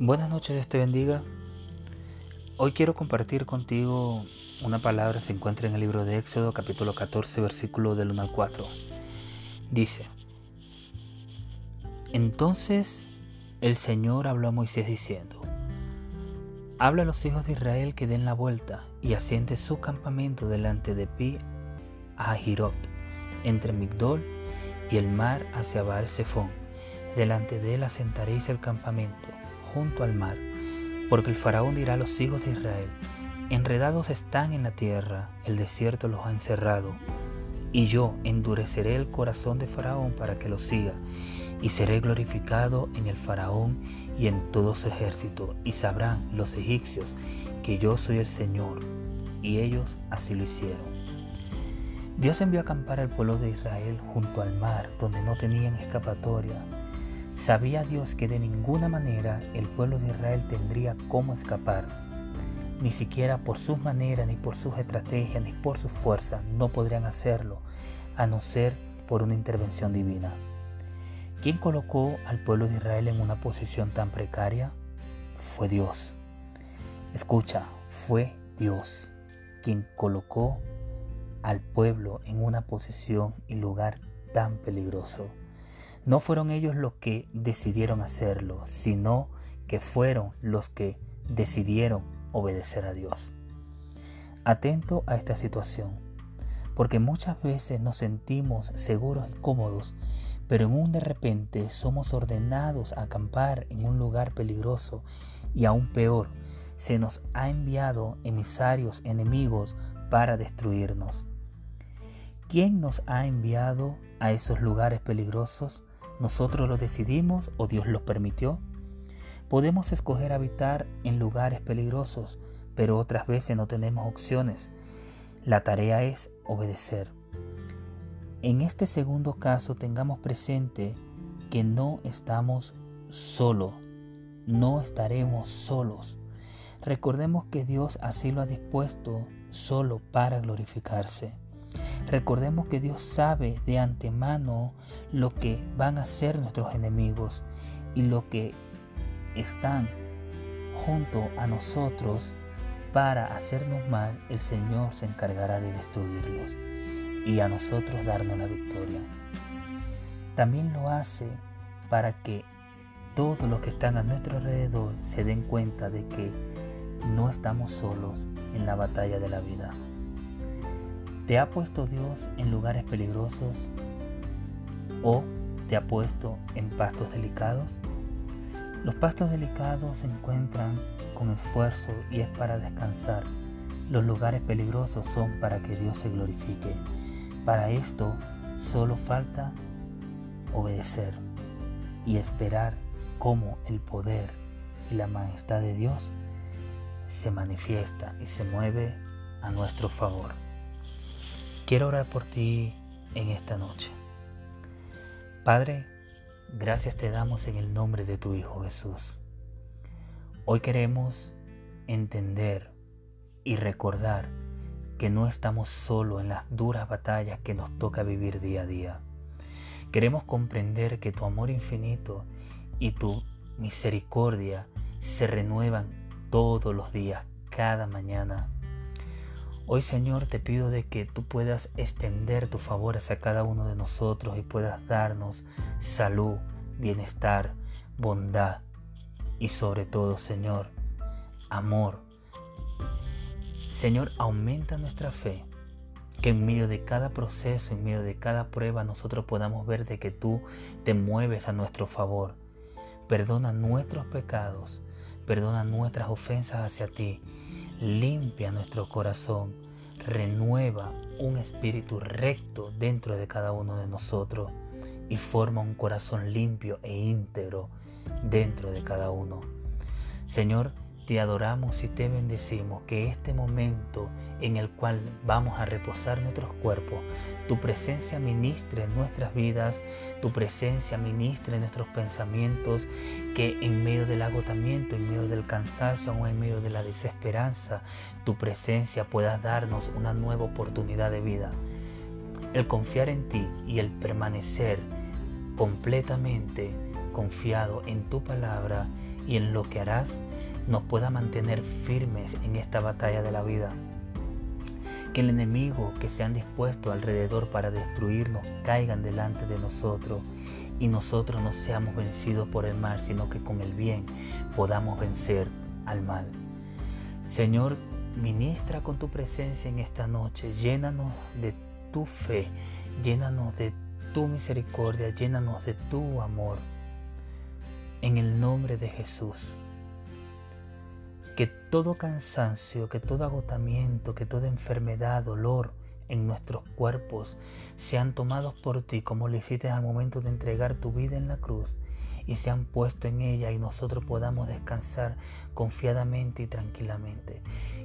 Buenas noches, Dios te bendiga. Hoy quiero compartir contigo una palabra que se encuentra en el libro de Éxodo, capítulo 14, versículo del 1 al 4. Dice, Entonces el Señor habló a Moisés diciendo, Habla a los hijos de Israel que den la vuelta y asiente su campamento delante de Pi a Jirot, entre Migdol y el mar hacia Baal Zephon. Delante de él asentaréis el campamento junto al mar, porque el faraón dirá a los hijos de Israel, enredados están en la tierra, el desierto los ha encerrado, y yo endureceré el corazón de faraón para que lo siga, y seré glorificado en el faraón y en todo su ejército, y sabrán los egipcios que yo soy el Señor, y ellos así lo hicieron. Dios envió a acampar al pueblo de Israel junto al mar, donde no tenían escapatoria, Sabía Dios que de ninguna manera el pueblo de Israel tendría cómo escapar. Ni siquiera por sus maneras, ni por sus estrategias, ni por su fuerza no podrían hacerlo, a no ser por una intervención divina. ¿Quién colocó al pueblo de Israel en una posición tan precaria? Fue Dios. Escucha, fue Dios quien colocó al pueblo en una posición y lugar tan peligroso. No fueron ellos los que decidieron hacerlo, sino que fueron los que decidieron obedecer a Dios. Atento a esta situación, porque muchas veces nos sentimos seguros y cómodos, pero en un de repente somos ordenados a acampar en un lugar peligroso y aún peor, se nos ha enviado emisarios enemigos para destruirnos. ¿Quién nos ha enviado a esos lugares peligrosos? ¿Nosotros lo decidimos o Dios lo permitió? Podemos escoger habitar en lugares peligrosos, pero otras veces no tenemos opciones. La tarea es obedecer. En este segundo caso tengamos presente que no estamos solos, no estaremos solos. Recordemos que Dios así lo ha dispuesto solo para glorificarse. Recordemos que Dios sabe de antemano lo que van a ser nuestros enemigos y lo que están junto a nosotros para hacernos mal, el Señor se encargará de destruirlos y a nosotros darnos la victoria. También lo hace para que todos los que están a nuestro alrededor se den cuenta de que no estamos solos en la batalla de la vida. ¿Te ha puesto Dios en lugares peligrosos o te ha puesto en pastos delicados? Los pastos delicados se encuentran con esfuerzo y es para descansar. Los lugares peligrosos son para que Dios se glorifique. Para esto solo falta obedecer y esperar cómo el poder y la majestad de Dios se manifiesta y se mueve a nuestro favor. Quiero orar por ti en esta noche. Padre, gracias te damos en el nombre de tu Hijo Jesús. Hoy queremos entender y recordar que no estamos solo en las duras batallas que nos toca vivir día a día. Queremos comprender que tu amor infinito y tu misericordia se renuevan todos los días, cada mañana Hoy Señor te pido de que tú puedas extender tu favor hacia cada uno de nosotros y puedas darnos salud, bienestar, bondad y sobre todo Señor, amor. Señor, aumenta nuestra fe, que en medio de cada proceso, en medio de cada prueba nosotros podamos ver de que tú te mueves a nuestro favor. Perdona nuestros pecados, perdona nuestras ofensas hacia ti limpia nuestro corazón, renueva un espíritu recto dentro de cada uno de nosotros y forma un corazón limpio e íntegro dentro de cada uno. Señor, te adoramos y te bendecimos que este momento en el cual vamos a reposar nuestros cuerpos, tu presencia ministre en nuestras vidas, tu presencia ministre en nuestros pensamientos, que en medio del agotamiento, en medio del cansancio o en medio de la desesperanza, tu presencia pueda darnos una nueva oportunidad de vida. El confiar en ti y el permanecer completamente confiado en tu palabra y en lo que harás nos pueda mantener firmes en esta batalla de la vida. Que el enemigo que se han dispuesto alrededor para destruirnos caigan delante de nosotros y nosotros no seamos vencidos por el mal, sino que con el bien podamos vencer al mal. Señor, ministra con tu presencia en esta noche, llénanos de tu fe, llénanos de tu misericordia, llénanos de tu amor. En el nombre de Jesús. Que todo cansancio, que todo agotamiento, que toda enfermedad, dolor en nuestros cuerpos sean tomados por ti como lo hiciste al momento de entregar tu vida en la cruz y se han puesto en ella y nosotros podamos descansar confiadamente y tranquilamente.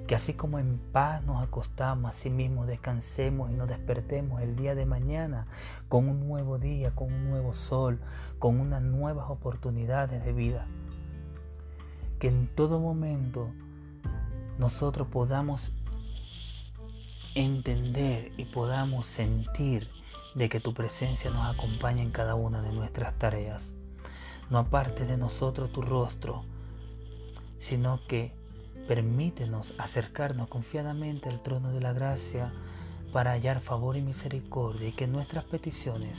Que así como en paz nos acostamos, así mismo descansemos y nos despertemos el día de mañana con un nuevo día, con un nuevo sol, con unas nuevas oportunidades de vida. Que en todo momento nosotros podamos entender y podamos sentir de que tu presencia nos acompaña en cada una de nuestras tareas no aparte de nosotros tu rostro, sino que permítenos acercarnos confiadamente al trono de la gracia para hallar favor y misericordia y que nuestras peticiones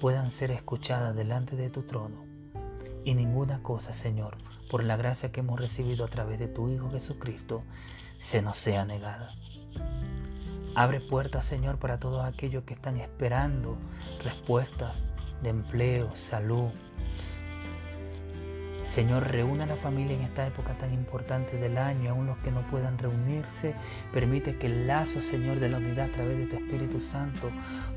puedan ser escuchadas delante de tu trono. Y ninguna cosa, Señor, por la gracia que hemos recibido a través de tu Hijo Jesucristo, se nos sea negada. Abre puertas, Señor, para todos aquellos que están esperando respuestas de empleo, salud, Señor, reúna a la familia en esta época tan importante del año, aún los que no puedan reunirse. Permite que el lazo, Señor, de la unidad a través de tu Espíritu Santo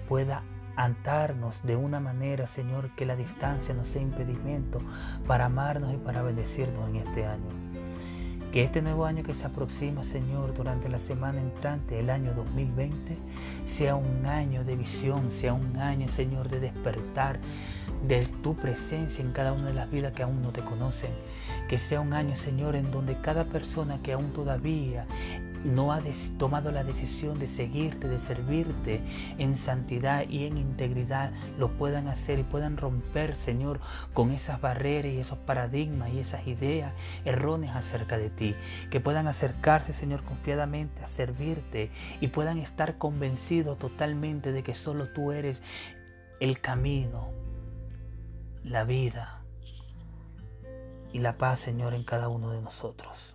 pueda atarnos de una manera, Señor, que la distancia no sea impedimento para amarnos y para bendecirnos en este año. Que este nuevo año que se aproxima, Señor, durante la semana entrante, el año 2020, sea un año de visión, sea un año, Señor, de despertar de tu presencia en cada una de las vidas que aún no te conocen. Que sea un año, Señor, en donde cada persona que aún todavía no ha tomado la decisión de seguirte, de servirte en santidad y en integridad, lo puedan hacer y puedan romper, Señor, con esas barreras y esos paradigmas y esas ideas erróneas acerca de ti. Que puedan acercarse, Señor, confiadamente a servirte y puedan estar convencidos totalmente de que solo tú eres el camino, la vida y la paz, Señor, en cada uno de nosotros.